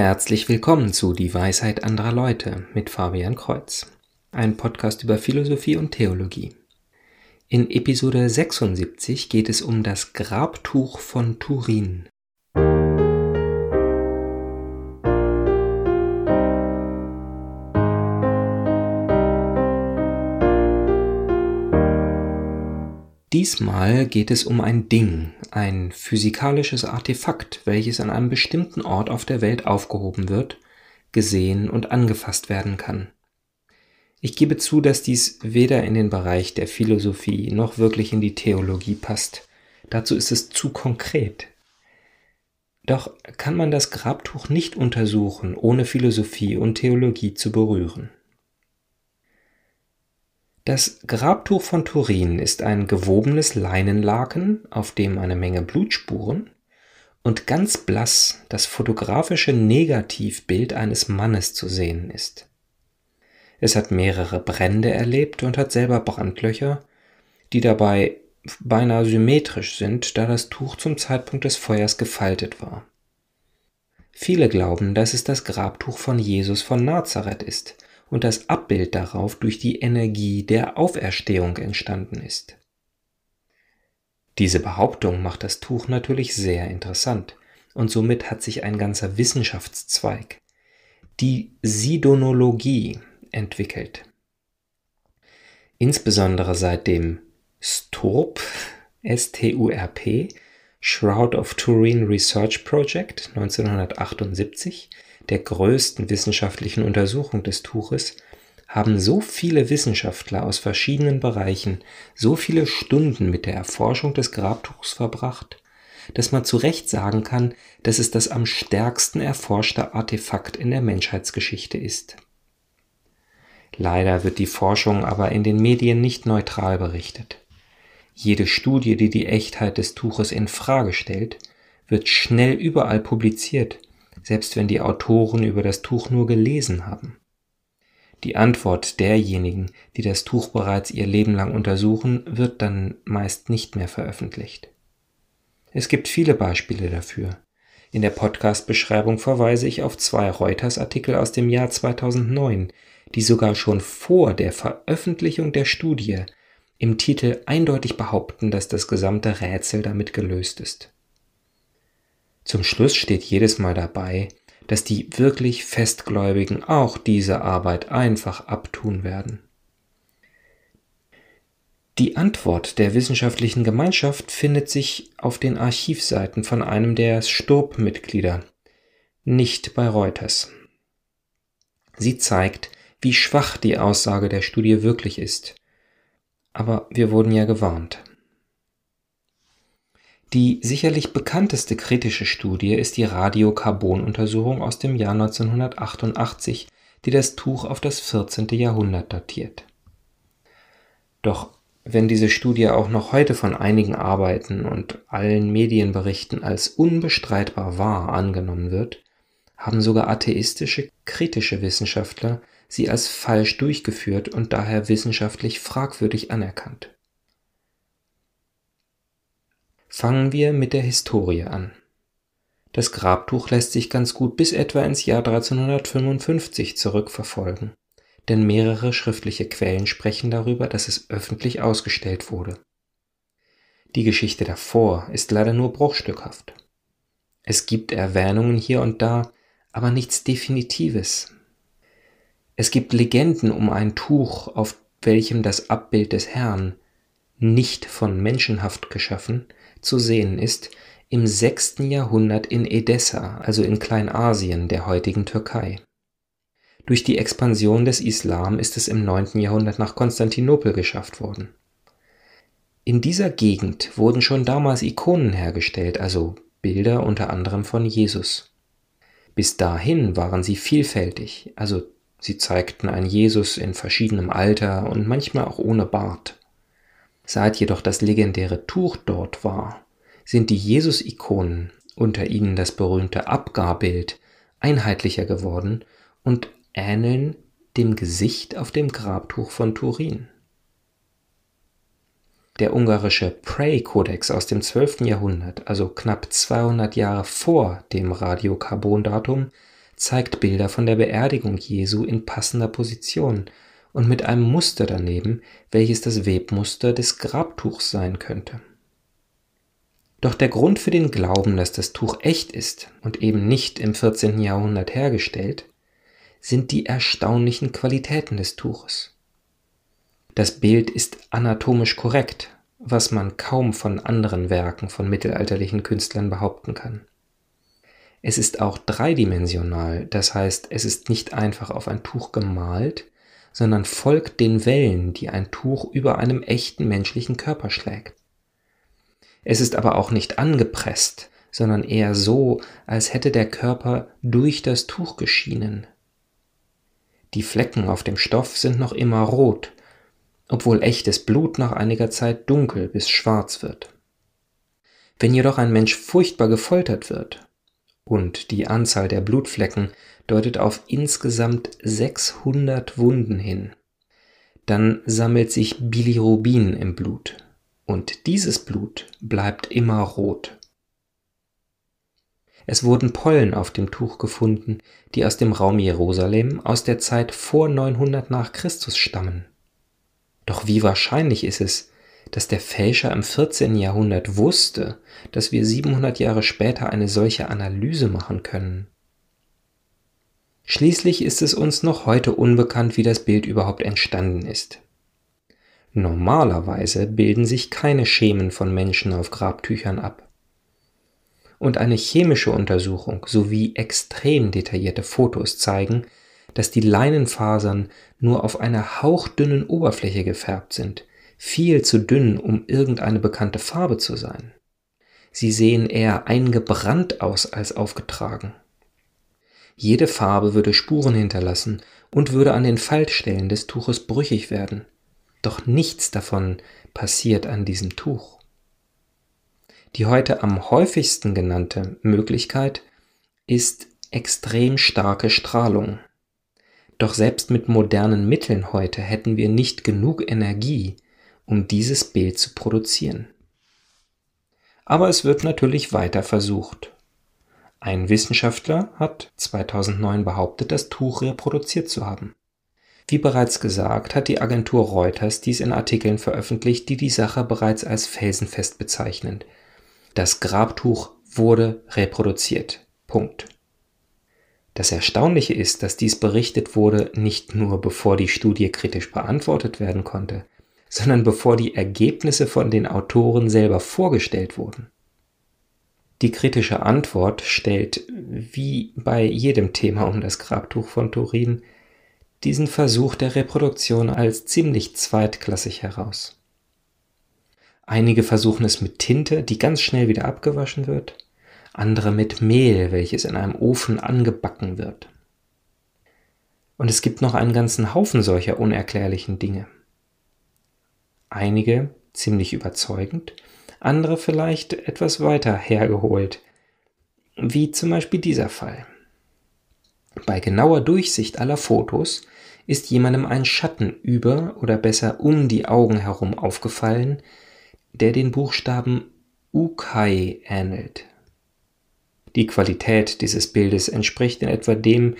Herzlich willkommen zu Die Weisheit anderer Leute mit Fabian Kreuz, ein Podcast über Philosophie und Theologie. In Episode 76 geht es um das Grabtuch von Turin. Diesmal geht es um ein Ding, ein physikalisches Artefakt, welches an einem bestimmten Ort auf der Welt aufgehoben wird, gesehen und angefasst werden kann. Ich gebe zu, dass dies weder in den Bereich der Philosophie noch wirklich in die Theologie passt. Dazu ist es zu konkret. Doch kann man das Grabtuch nicht untersuchen, ohne Philosophie und Theologie zu berühren. Das Grabtuch von Turin ist ein gewobenes Leinenlaken, auf dem eine Menge Blutspuren und ganz blass das fotografische Negativbild eines Mannes zu sehen ist. Es hat mehrere Brände erlebt und hat selber Brandlöcher, die dabei beinahe symmetrisch sind, da das Tuch zum Zeitpunkt des Feuers gefaltet war. Viele glauben, dass es das Grabtuch von Jesus von Nazareth ist, und das Abbild darauf durch die Energie der Auferstehung entstanden ist. Diese Behauptung macht das Tuch natürlich sehr interessant und somit hat sich ein ganzer Wissenschaftszweig, die Sidonologie, entwickelt. Insbesondere seit dem STURP, S-T-U-R-P, Shroud of Turin Research Project 1978 der größten wissenschaftlichen Untersuchung des Tuches, haben so viele Wissenschaftler aus verschiedenen Bereichen so viele Stunden mit der Erforschung des Grabtuchs verbracht, dass man zu Recht sagen kann, dass es das am stärksten erforschte Artefakt in der Menschheitsgeschichte ist. Leider wird die Forschung aber in den Medien nicht neutral berichtet. Jede Studie, die die Echtheit des Tuches in Frage stellt, wird schnell überall publiziert selbst wenn die Autoren über das Tuch nur gelesen haben. Die Antwort derjenigen, die das Tuch bereits ihr Leben lang untersuchen, wird dann meist nicht mehr veröffentlicht. Es gibt viele Beispiele dafür. In der Podcast-Beschreibung verweise ich auf zwei Reuters-Artikel aus dem Jahr 2009, die sogar schon vor der Veröffentlichung der Studie im Titel eindeutig behaupten, dass das gesamte Rätsel damit gelöst ist. Zum Schluss steht jedes Mal dabei, dass die wirklich Festgläubigen auch diese Arbeit einfach abtun werden. Die Antwort der wissenschaftlichen Gemeinschaft findet sich auf den Archivseiten von einem der Sturb-Mitglieder, nicht bei Reuters. Sie zeigt, wie schwach die Aussage der Studie wirklich ist. Aber wir wurden ja gewarnt. Die sicherlich bekannteste kritische Studie ist die Radiokarbonuntersuchung aus dem Jahr 1988, die das Tuch auf das 14. Jahrhundert datiert. Doch wenn diese Studie auch noch heute von einigen Arbeiten und allen Medienberichten als unbestreitbar wahr angenommen wird, haben sogar atheistische kritische Wissenschaftler sie als falsch durchgeführt und daher wissenschaftlich fragwürdig anerkannt. Fangen wir mit der Historie an. Das Grabtuch lässt sich ganz gut bis etwa ins Jahr 1355 zurückverfolgen, denn mehrere schriftliche Quellen sprechen darüber, dass es öffentlich ausgestellt wurde. Die Geschichte davor ist leider nur bruchstückhaft. Es gibt Erwähnungen hier und da, aber nichts Definitives. Es gibt Legenden um ein Tuch, auf welchem das Abbild des Herrn, nicht von Menschenhaft geschaffen, zu sehen ist, im 6. Jahrhundert in Edessa, also in Kleinasien der heutigen Türkei. Durch die Expansion des Islam ist es im 9. Jahrhundert nach Konstantinopel geschafft worden. In dieser Gegend wurden schon damals Ikonen hergestellt, also Bilder unter anderem von Jesus. Bis dahin waren sie vielfältig, also sie zeigten einen Jesus in verschiedenem Alter und manchmal auch ohne Bart. Seit jedoch das legendäre Tuch dort war, sind die Jesus-Ikonen, unter ihnen das berühmte Abgarbild, einheitlicher geworden und ähneln dem Gesicht auf dem Grabtuch von Turin. Der ungarische Pray-Kodex aus dem 12. Jahrhundert, also knapp 200 Jahre vor dem Radiokarbondatum, zeigt Bilder von der Beerdigung Jesu in passender Position und mit einem Muster daneben, welches das Webmuster des Grabtuchs sein könnte. Doch der Grund für den Glauben, dass das Tuch echt ist und eben nicht im 14. Jahrhundert hergestellt, sind die erstaunlichen Qualitäten des Tuches. Das Bild ist anatomisch korrekt, was man kaum von anderen Werken von mittelalterlichen Künstlern behaupten kann. Es ist auch dreidimensional, das heißt, es ist nicht einfach auf ein Tuch gemalt, sondern folgt den Wellen, die ein Tuch über einem echten menschlichen Körper schlägt. Es ist aber auch nicht angepresst, sondern eher so, als hätte der Körper durch das Tuch geschienen. Die Flecken auf dem Stoff sind noch immer rot, obwohl echtes Blut nach einiger Zeit dunkel bis schwarz wird. Wenn jedoch ein Mensch furchtbar gefoltert wird, und die Anzahl der Blutflecken deutet auf insgesamt 600 Wunden hin, dann sammelt sich Bilirubin im Blut, und dieses Blut bleibt immer rot. Es wurden Pollen auf dem Tuch gefunden, die aus dem Raum Jerusalem aus der Zeit vor 900 nach Christus stammen. Doch wie wahrscheinlich ist es, dass der Fälscher im 14. Jahrhundert wusste, dass wir 700 Jahre später eine solche Analyse machen können? Schließlich ist es uns noch heute unbekannt, wie das Bild überhaupt entstanden ist. Normalerweise bilden sich keine Schemen von Menschen auf Grabtüchern ab. Und eine chemische Untersuchung sowie extrem detaillierte Fotos zeigen, dass die Leinenfasern nur auf einer hauchdünnen Oberfläche gefärbt sind, viel zu dünn, um irgendeine bekannte Farbe zu sein. Sie sehen eher eingebrannt aus als aufgetragen. Jede Farbe würde Spuren hinterlassen und würde an den Faltstellen des Tuches brüchig werden. Doch nichts davon passiert an diesem Tuch. Die heute am häufigsten genannte Möglichkeit ist extrem starke Strahlung. Doch selbst mit modernen Mitteln heute hätten wir nicht genug Energie, um dieses Bild zu produzieren. Aber es wird natürlich weiter versucht. Ein Wissenschaftler hat 2009 behauptet, das Tuch reproduziert zu haben. Wie bereits gesagt, hat die Agentur Reuters dies in Artikeln veröffentlicht, die die Sache bereits als felsenfest bezeichnen. Das Grabtuch wurde reproduziert. Punkt. Das Erstaunliche ist, dass dies berichtet wurde nicht nur bevor die Studie kritisch beantwortet werden konnte, sondern bevor die Ergebnisse von den Autoren selber vorgestellt wurden. Die kritische Antwort stellt, wie bei jedem Thema um das Grabtuch von Turin, diesen Versuch der Reproduktion als ziemlich zweitklassig heraus. Einige versuchen es mit Tinte, die ganz schnell wieder abgewaschen wird, andere mit Mehl, welches in einem Ofen angebacken wird. Und es gibt noch einen ganzen Haufen solcher unerklärlichen Dinge. Einige ziemlich überzeugend, andere vielleicht etwas weiter hergeholt, wie zum Beispiel dieser Fall. Bei genauer Durchsicht aller Fotos ist jemandem ein Schatten über oder besser um die Augen herum aufgefallen, der den Buchstaben Ukai ähnelt. Die Qualität dieses Bildes entspricht in etwa dem,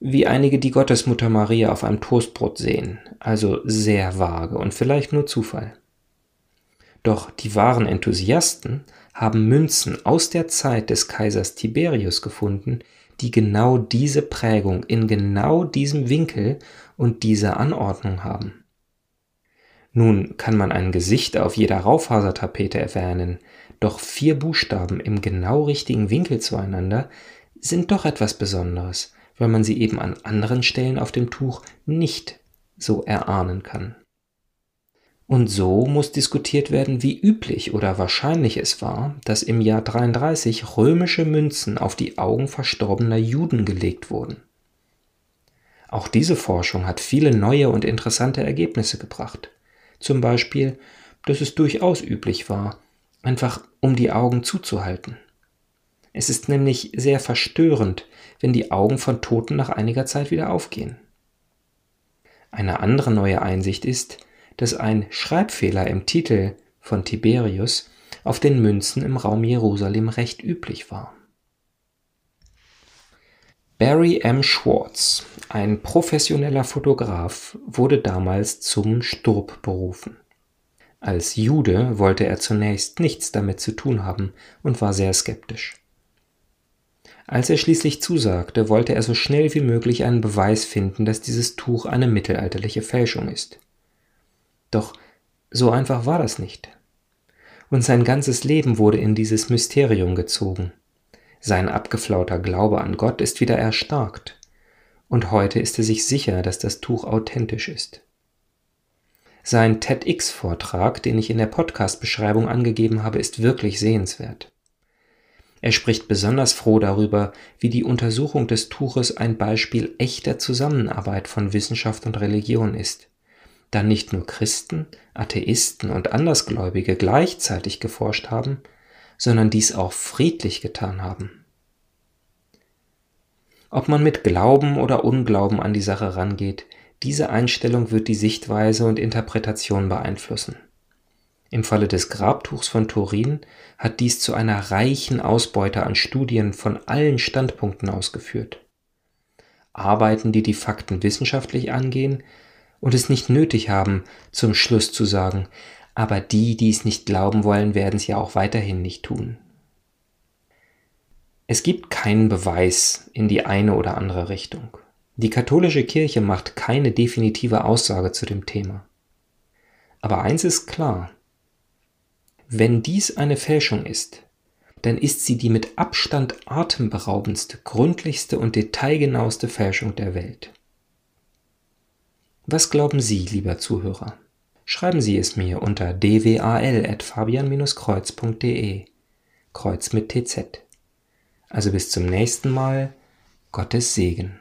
wie einige die Gottesmutter Maria auf einem Toastbrot sehen, also sehr vage und vielleicht nur Zufall. Doch die wahren Enthusiasten haben Münzen aus der Zeit des Kaisers Tiberius gefunden, die genau diese Prägung in genau diesem Winkel und dieser Anordnung haben. Nun kann man ein Gesicht auf jeder Raufasertapete erwähnen, doch vier Buchstaben im genau richtigen Winkel zueinander sind doch etwas Besonderes, weil man sie eben an anderen Stellen auf dem Tuch nicht so erahnen kann. Und so muss diskutiert werden, wie üblich oder wahrscheinlich es war, dass im Jahr 33 römische Münzen auf die Augen verstorbener Juden gelegt wurden. Auch diese Forschung hat viele neue und interessante Ergebnisse gebracht. Zum Beispiel, dass es durchaus üblich war, einfach um die Augen zuzuhalten. Es ist nämlich sehr verstörend, wenn die Augen von Toten nach einiger Zeit wieder aufgehen. Eine andere neue Einsicht ist, dass ein Schreibfehler im Titel von Tiberius auf den Münzen im Raum Jerusalem recht üblich war. Barry M. Schwartz, ein professioneller Fotograf, wurde damals zum Sturb berufen. Als Jude wollte er zunächst nichts damit zu tun haben und war sehr skeptisch. Als er schließlich zusagte, wollte er so schnell wie möglich einen Beweis finden, dass dieses Tuch eine mittelalterliche Fälschung ist. Doch so einfach war das nicht. Und sein ganzes Leben wurde in dieses Mysterium gezogen. Sein abgeflauter Glaube an Gott ist wieder erstarkt, und heute ist er sich sicher, dass das Tuch authentisch ist. Sein TEDx-Vortrag, den ich in der Podcast-Beschreibung angegeben habe, ist wirklich sehenswert. Er spricht besonders froh darüber, wie die Untersuchung des Tuches ein Beispiel echter Zusammenarbeit von Wissenschaft und Religion ist, da nicht nur Christen, Atheisten und Andersgläubige gleichzeitig geforscht haben, sondern dies auch friedlich getan haben. Ob man mit Glauben oder Unglauben an die Sache rangeht, diese Einstellung wird die Sichtweise und Interpretation beeinflussen. Im Falle des Grabtuchs von Turin hat dies zu einer reichen Ausbeute an Studien von allen Standpunkten ausgeführt. Arbeiten, die die Fakten wissenschaftlich angehen und es nicht nötig haben, zum Schluss zu sagen, aber die, die es nicht glauben wollen, werden es ja auch weiterhin nicht tun. Es gibt keinen Beweis in die eine oder andere Richtung. Die katholische Kirche macht keine definitive Aussage zu dem Thema. Aber eins ist klar. Wenn dies eine Fälschung ist, dann ist sie die mit Abstand atemberaubendste, gründlichste und detailgenaueste Fälschung der Welt. Was glauben Sie, lieber Zuhörer? schreiben Sie es mir unter dwal.fabian-kreuz.de. Kreuz mit TZ. Also bis zum nächsten Mal. Gottes Segen.